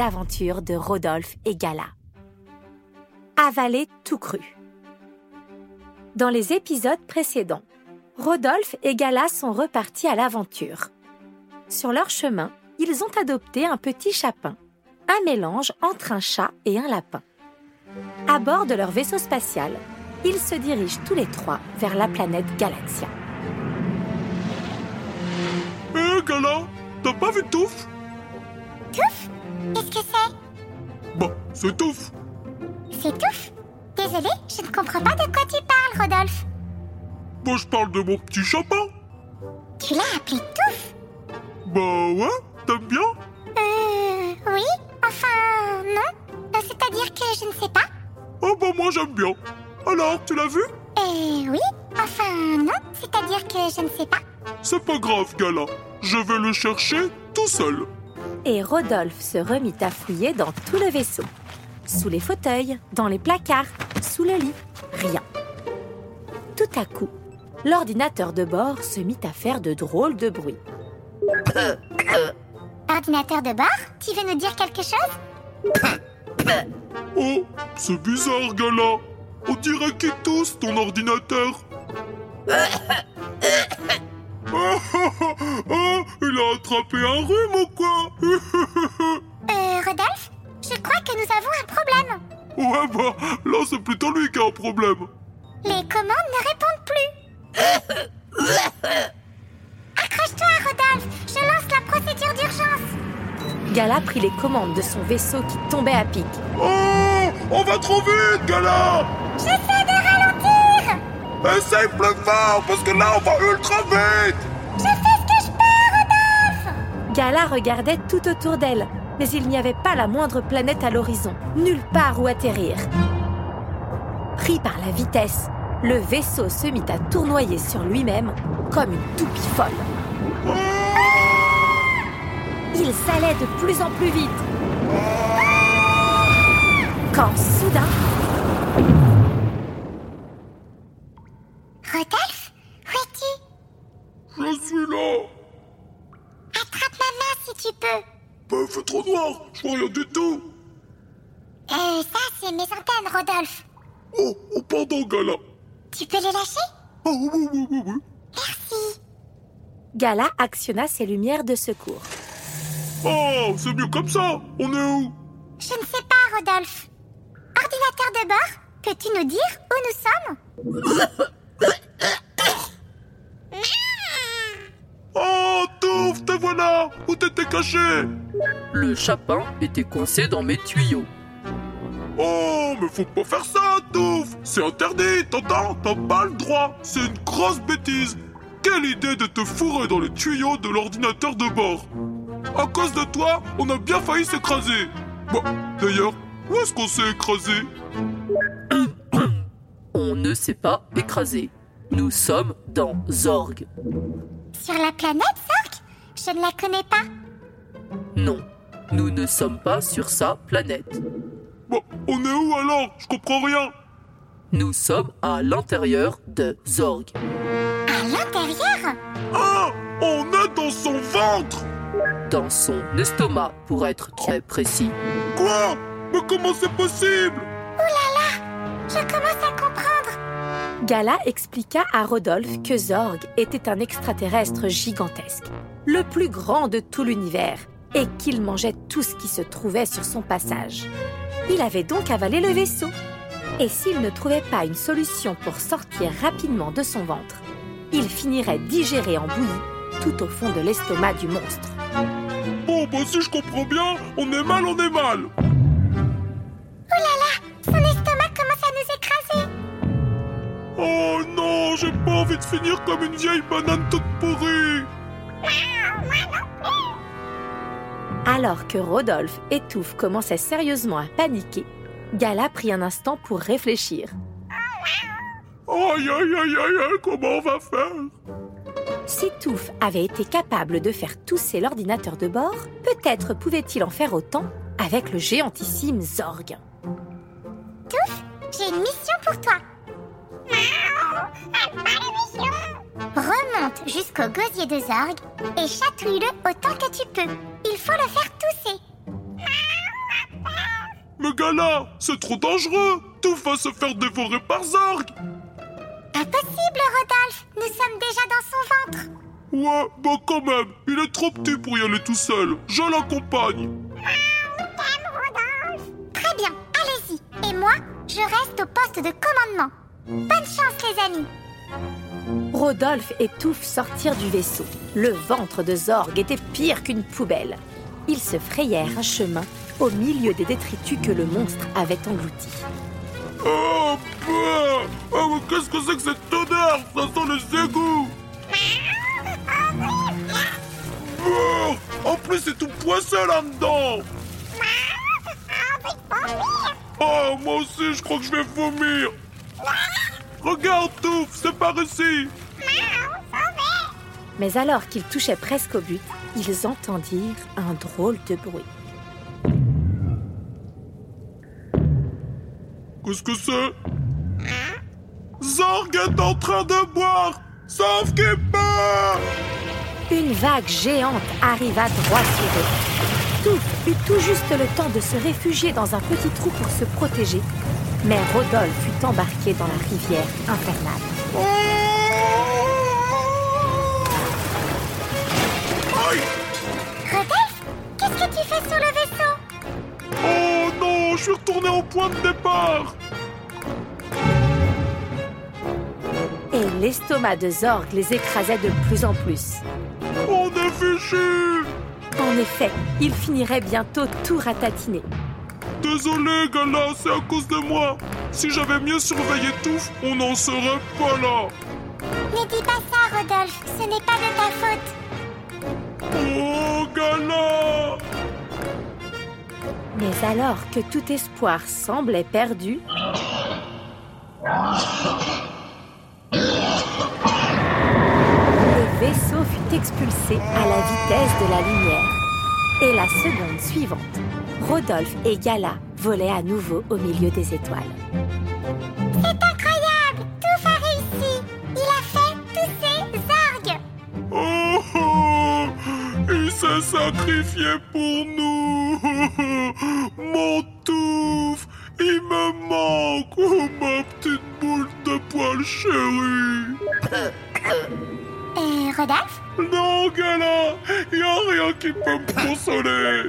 Les aventures de Rodolphe et Gala. Avaler tout cru. Dans les épisodes précédents, Rodolphe et Gala sont repartis à l'aventure. Sur leur chemin, ils ont adopté un petit chapin, un mélange entre un chat et un lapin. À bord de leur vaisseau spatial, ils se dirigent tous les trois vers la planète Galaxia. Hé, Gala, t'as pas vu Touf Qu'est-ce que c'est? Bah, c'est Touf. C'est Touf Désolé, je ne comprends pas de quoi tu parles, Rodolphe. Moi, je parle de mon petit chapin. Tu l'as appelé Touf? Bah ouais, t'aimes bien? Euh. Oui Enfin, non. Euh, C'est-à-dire que je ne sais pas. Ah bah moi, j'aime bien. Alors, tu l'as vu? Euh. Oui Enfin, non. C'est-à-dire que je ne sais pas. C'est pas grave, Gala. Je vais le chercher tout seul. Et Rodolphe se remit à fouiller dans tout le vaisseau. Sous les fauteuils, dans les placards, sous le lit, rien. Tout à coup, l'ordinateur de bord se mit à faire de drôles de bruits. Ordinateur de bord Tu veux nous dire quelque chose Oh, c'est bizarre, Gala. On dirait qu'il tousse, ton ordinateur. Oh, oh, oh, oh, il a attrapé un rhume ou quoi Euh. Rodolphe Je crois que nous avons un problème. Ouais, bah, là, c'est plutôt lui qui a un problème. Les commandes ne répondent plus. Accroche-toi, Rodolphe. Je lance la procédure d'urgence. Gala prit les commandes de son vaisseau qui tombait à pic. Oh, on va trop vite, Gala de ralentir. Essaye plus fort, parce que là, on va ultra vite Je fais ce que je peux, Rodolphe. Gala regardait tout autour d'elle, mais il n'y avait pas la moindre planète à l'horizon, nulle part où atterrir. Pris par la vitesse, le vaisseau se mit à tournoyer sur lui-même comme une toupie folle. Il s'allait de plus en plus vite. Quand soudain, Rodolphe, où es-tu Je suis là Attrape ma main si tu peux. Bah, il fait trop noir, je vois rien du tout Euh, ça, c'est mes antennes, Rodolphe. Oh, oh pardon, Gala Tu peux les lâcher? Oh, oui, oui, oui, oui Merci. Gala actionna ses lumières de secours. Oh, c'est mieux comme ça On est où? Je ne sais pas, Rodolphe. Ordinateur de bord, peux-tu nous dire où nous sommes? Touf, te voilà Où t'étais caché? Le chapin était coincé dans mes tuyaux. Oh, mais faut pas faire ça, Touf. C'est interdit, t'entends? T'as pas le droit. C'est une grosse bêtise. Quelle idée de te fourrer dans les tuyaux de l'ordinateur de bord. À cause de toi, on a bien failli s'écraser. Bon, d'ailleurs, où est-ce qu'on s'est écrasé? On ne s'est pas écrasé. Nous sommes dans Zorg. Sur la planète, Zork Je ne la connais pas. Non, nous ne sommes pas sur sa planète. Bon, on est où alors? Je comprends rien Nous sommes à l'intérieur de Zorg. À l'intérieur? Ah On est dans son ventre Dans son estomac, pour être très précis. Quoi? Mais comment c'est possible? Je commence à comprendre. Gala expliqua à Rodolphe que Zorg était un extraterrestre gigantesque, le plus grand de tout l'univers, et qu'il mangeait tout ce qui se trouvait sur son passage. Il avait donc avalé le vaisseau. Et s'il ne trouvait pas une solution pour sortir rapidement de son ventre, il finirait digéré en bouillie tout au fond de l'estomac du monstre. Bon, bah si je comprends bien, on est mal, on est mal envie de finir comme une vieille banane toute pourrie Alors que Rodolphe et Touffe commençaient sérieusement à paniquer, Gala prit un instant pour réfléchir. Aïe, aïe, aïe, aïe, aïe, comment on va faire? Si Touffe avait été capable de faire tousser l'ordinateur de bord, peut-être pouvait-il en faire autant avec le géantissime Zorg. J'ai une mission pour toi. Remonte jusqu'au gosier de Zorg et chatouille-le autant que tu peux. Il faut le faire tousser. Mais Gala, c'est trop dangereux Tout va se faire dévorer par Zorg Impossible, Rodolphe. Nous sommes déjà dans son ventre. Ouais, bah quand même, il est trop petit pour y aller tout seul. Je l'accompagne. Très bien, allez-y. Et moi, je reste au poste de commandement. Bonne chance, les amis. Rodolphe et Touffe sortirent du vaisseau. Le ventre de Zorg était pire qu'une poubelle. Ils se frayèrent un chemin au milieu des détritus que le monstre avait engloutis. Oh, bah Oh, mais qu'est-ce que c'est que cette odeur? Ça sent les égouts Oh, En plus, c'est tout poissé là-dedans Oh, moi aussi, je crois que je vais vomir Regarde, Touffe, c'est par ici. Mais alors qu'ils touchaient presque au but, ils entendirent un drôle de bruit. Qu'est-ce que c'est? Zorg est en train de boire! Sauf qu'il bat Une vague géante arriva droit sur eux. Touffe eut tout juste le temps de se réfugier dans un petit trou pour se protéger, mais Rodolphe fut embarqué dans la rivière infernale. Aïe Rodolphe, qu'est-ce que tu fais sur le vaisseau? Oh non, je suis retourné au point de départ Et l'estomac de Zorg les écrasait de plus en plus. On est fichu En effet, il finirait bientôt tout ratatiné. Désolé, Gala, c'est à cause de moi. Si j'avais mieux surveillé Touffe, on n'en serait pas là. Ne dis pas ça, Rodolphe. Ce n'est pas de ta faute. Oh, Gala Mais alors que tout espoir semblait perdu, le vaisseau fut expulsé à la vitesse de la lumière. Et la seconde suivante, Rodolphe et Gala volaient à nouveau au milieu des étoiles. C'est incroyable. Tout a réussi. Il a fait tousser Zorg. Oh, oh Il s'est sacrifié pour nous Mon Touffe Il me manque Oh, ma petite boule de poil chérie Et Rodolphe? Non, Gala Y a rien qui peut me consoler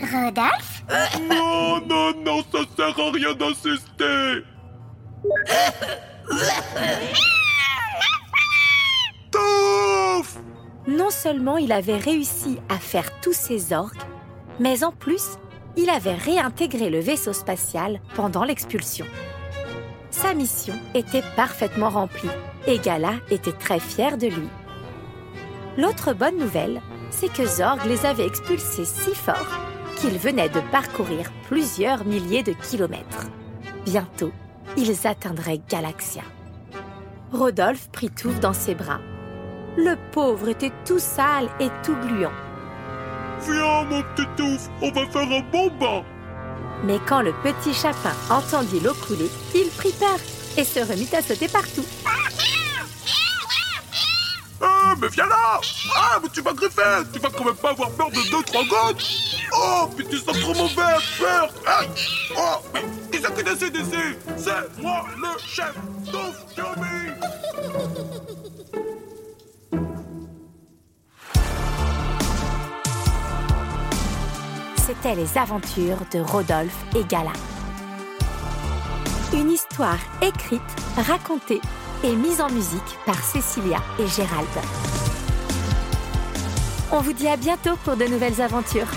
Rodolphe Non, non, non, ça sert à rien d'insister Non seulement il avait réussi à faire tous ses orques, mais en plus, il avait réintégré le vaisseau spatial pendant l'expulsion. Sa mission était parfaitement remplie et Gala était très fier de lui. L'autre bonne nouvelle, c'est que Zorg les avait expulsés si fort qu'ils venaient de parcourir plusieurs milliers de kilomètres. Bientôt, ils atteindraient Galaxia. Rodolphe prit Touffe dans ses bras. Le pauvre était tout sale et tout gluant. Viens, mon petit Touffe, on va faire un bon bain Mais quand le petit chapin entendit l'eau couler, il prit peur et se remit à sauter partout. Ah, mais viens là. Ah, mais tu vas griffer Tu vas quand même pas avoir peur de deux, trois gouttes. Oh, mais tu sens trop mauvais, peur. Aïe Oh, mais qui c'est qui décide ici? C'est moi, le chef Touf C'était les aventures de Rodolphe et Gala. Une histoire écrite, racontée et mise en musique par Cécilia et Gérald. On vous dit à bientôt pour de nouvelles aventures.